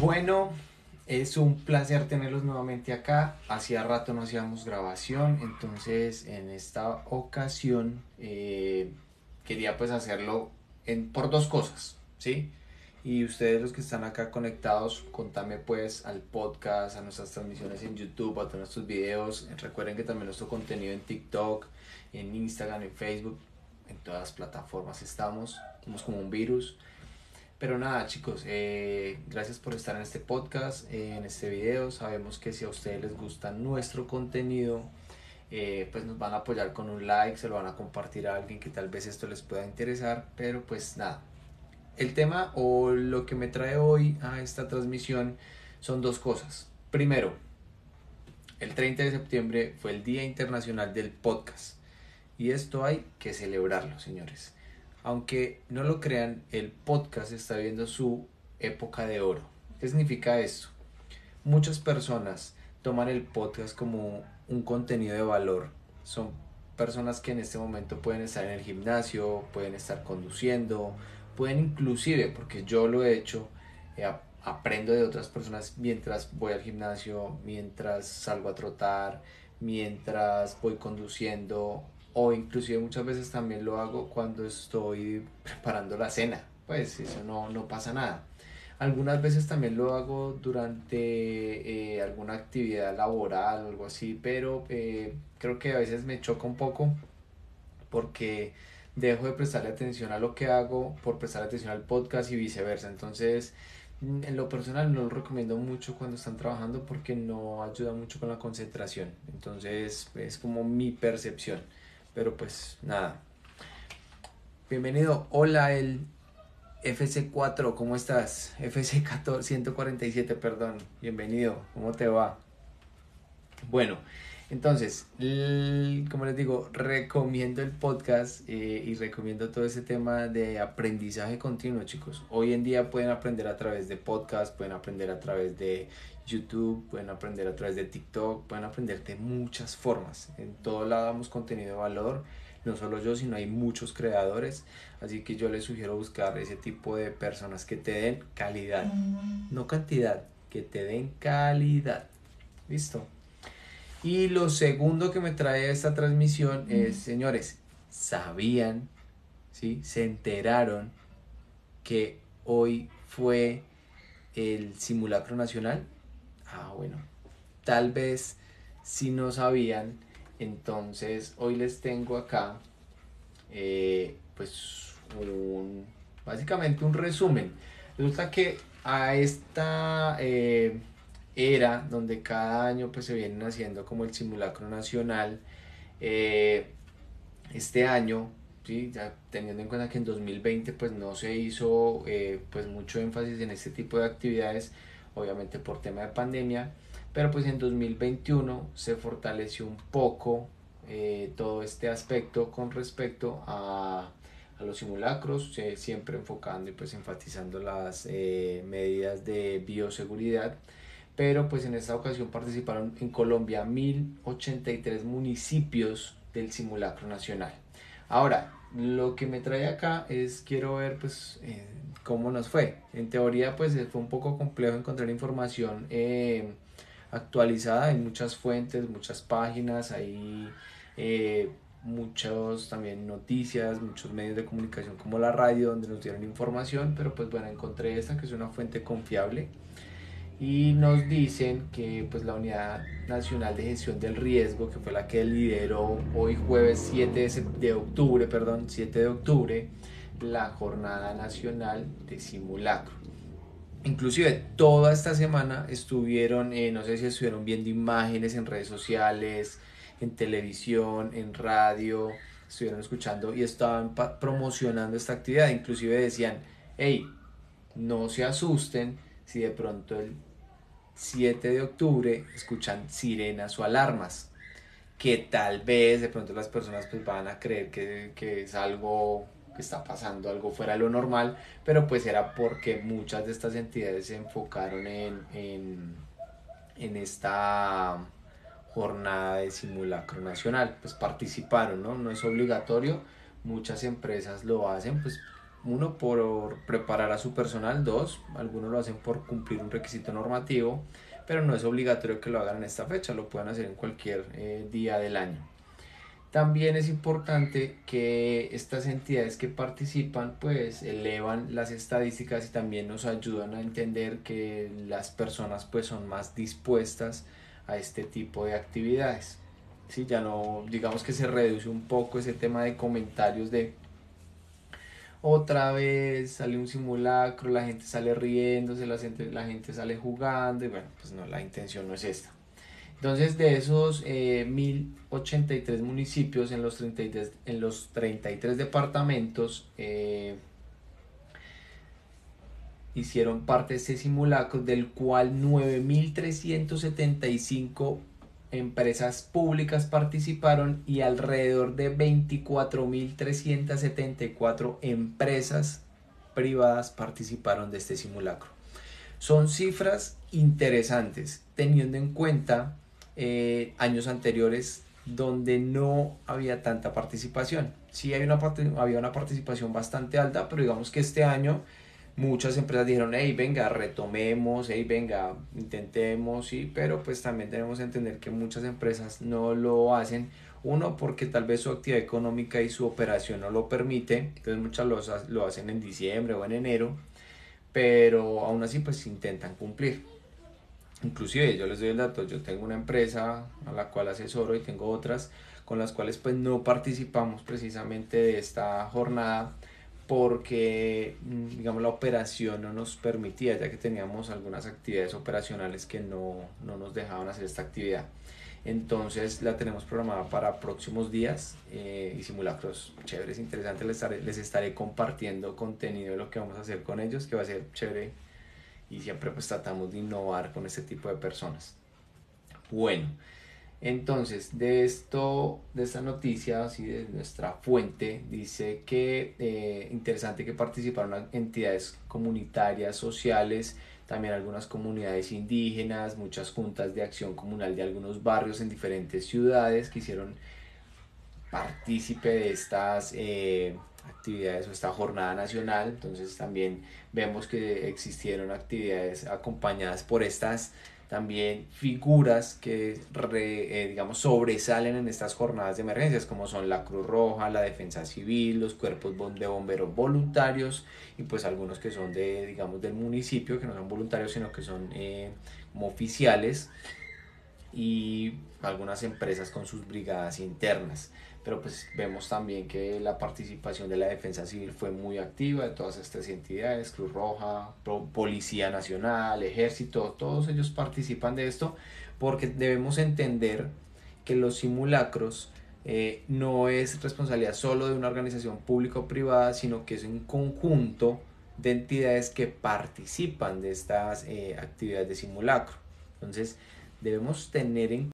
Bueno, es un placer tenerlos nuevamente acá. Hacía rato no hacíamos grabación, entonces en esta ocasión eh, quería pues hacerlo en, por dos cosas, ¿sí? Y ustedes los que están acá conectados, contame pues al podcast, a nuestras transmisiones en YouTube, a todos nuestros videos. Recuerden que también nuestro contenido en TikTok, en Instagram, en Facebook, en todas las plataformas estamos. Somos como un virus. Pero nada chicos, eh, gracias por estar en este podcast, eh, en este video. Sabemos que si a ustedes les gusta nuestro contenido, eh, pues nos van a apoyar con un like, se lo van a compartir a alguien que tal vez esto les pueda interesar. Pero pues nada, el tema o lo que me trae hoy a esta transmisión son dos cosas. Primero, el 30 de septiembre fue el Día Internacional del Podcast. Y esto hay que celebrarlo, señores. Aunque no lo crean, el podcast está viendo su época de oro. ¿Qué significa esto? Muchas personas toman el podcast como un contenido de valor. Son personas que en este momento pueden estar en el gimnasio, pueden estar conduciendo, pueden inclusive, porque yo lo he hecho, eh, aprendo de otras personas mientras voy al gimnasio, mientras salgo a trotar, mientras voy conduciendo o inclusive muchas veces también lo hago cuando estoy preparando la cena, pues eso no, no pasa nada. Algunas veces también lo hago durante eh, alguna actividad laboral o algo así, pero eh, creo que a veces me choca un poco porque dejo de prestarle atención a lo que hago por prestar atención al podcast y viceversa. Entonces, mm, en lo personal no lo recomiendo mucho cuando están trabajando porque no ayuda mucho con la concentración. Entonces, es como mi percepción. Pero pues nada. Bienvenido. Hola el FC4, ¿cómo estás? FC14, 147, perdón. Bienvenido. ¿Cómo te va? Bueno, entonces, como les digo, recomiendo el podcast eh, y recomiendo todo ese tema de aprendizaje continuo, chicos. Hoy en día pueden aprender a través de podcast, pueden aprender a través de YouTube, pueden aprender a través de TikTok, pueden aprender de muchas formas. En todo lado damos contenido de valor, no solo yo, sino hay muchos creadores. Así que yo les sugiero buscar ese tipo de personas que te den calidad, no cantidad, que te den calidad. ¿Listo? Y lo segundo que me trae esta transmisión es, señores, ¿sabían, sí? Se enteraron que hoy fue el simulacro nacional. Ah, bueno, tal vez si no sabían, entonces hoy les tengo acá, eh, pues, un, básicamente un resumen. Resulta que a esta eh, era donde cada año pues se vienen haciendo como el simulacro nacional, eh, este año ¿sí? ya teniendo en cuenta que en 2020 pues no se hizo pues mucho énfasis en este tipo de actividades obviamente por tema de pandemia, pero pues en 2021 se fortaleció un poco eh, todo este aspecto con respecto a, a los simulacros, siempre enfocando y pues enfatizando las eh, medidas de bioseguridad, pero pues en esta ocasión participaron en Colombia 1083 municipios del simulacro nacional. Ahora, lo que me trae acá es quiero ver pues eh, cómo nos fue. En teoría pues fue un poco complejo encontrar información eh, actualizada en muchas fuentes, muchas páginas, hay eh, muchos también noticias, muchos medios de comunicación como la radio donde nos dieron información, pero pues bueno, encontré esta que es una fuente confiable y nos dicen que pues la Unidad Nacional de Gestión del Riesgo, que fue la que lideró hoy jueves 7 de, octubre, perdón, 7 de octubre, la Jornada Nacional de Simulacro. Inclusive toda esta semana estuvieron, eh, no sé si estuvieron viendo imágenes en redes sociales, en televisión, en radio, estuvieron escuchando y estaban promocionando esta actividad. Inclusive decían, hey, no se asusten si de pronto el 7 de octubre escuchan sirenas o alarmas, que tal vez de pronto las personas pues van a creer que, que es algo que está pasando, algo fuera de lo normal, pero pues era porque muchas de estas entidades se enfocaron en, en, en esta jornada de simulacro nacional, pues participaron, ¿no? No es obligatorio, muchas empresas lo hacen, pues uno, por preparar a su personal, dos, algunos lo hacen por cumplir un requisito normativo, pero no es obligatorio que lo hagan en esta fecha, lo pueden hacer en cualquier eh, día del año. También es importante que estas entidades que participan pues elevan las estadísticas y también nos ayudan a entender que las personas pues son más dispuestas a este tipo de actividades. ¿Sí? Ya no, digamos que se reduce un poco ese tema de comentarios de otra vez sale un simulacro, la gente sale riéndose, la gente, la gente sale jugando y bueno, pues no, la intención no es esta. Entonces, de esos 1083 eh, municipios en los 33, en los 33 departamentos, eh, hicieron parte de este simulacro, del cual 9375 empresas públicas participaron y alrededor de 24.374 empresas privadas participaron de este simulacro. Son cifras interesantes teniendo en cuenta eh, años anteriores donde no había tanta participación. Sí hay una, había una participación bastante alta, pero digamos que este año muchas empresas dijeron, hey, venga, retomemos, hey, venga, intentemos, sí, pero pues también tenemos que entender que muchas empresas no lo hacen. Uno, porque tal vez su actividad económica y su operación no lo permite, entonces muchas lo, lo hacen en diciembre o en enero, pero aún así pues intentan cumplir. Inclusive yo les doy el dato, yo tengo una empresa a la cual asesoro y tengo otras con las cuales pues no participamos precisamente de esta jornada porque mm, digamos la operación no nos permitía ya que teníamos algunas actividades operacionales que no, no nos dejaban hacer esta actividad entonces la tenemos programada para próximos días eh, y simulacros chéveres, interesantes. Les estaré, les estaré compartiendo contenido de lo que vamos a hacer con ellos, que va a ser chévere y siempre pues tratamos de innovar con este tipo de personas. Bueno, entonces de esto, de esta noticia, así de nuestra fuente, dice que eh, interesante que participaron entidades comunitarias, sociales, también algunas comunidades indígenas, muchas juntas de acción comunal de algunos barrios en diferentes ciudades que hicieron partícipe de estas eh, actividades o esta jornada nacional. Entonces también vemos que existieron actividades acompañadas por estas también figuras que eh, digamos sobresalen en estas jornadas de emergencias como son la Cruz Roja, la Defensa Civil, los cuerpos de bomberos voluntarios y pues algunos que son de digamos del municipio que no son voluntarios sino que son eh, oficiales y algunas empresas con sus brigadas internas pero pues vemos también que la participación de la defensa civil fue muy activa de todas estas entidades, Cruz Roja, Policía Nacional, Ejército, todos ellos participan de esto porque debemos entender que los simulacros eh, no es responsabilidad solo de una organización pública o privada, sino que es un conjunto de entidades que participan de estas eh, actividades de simulacro. Entonces, debemos tener en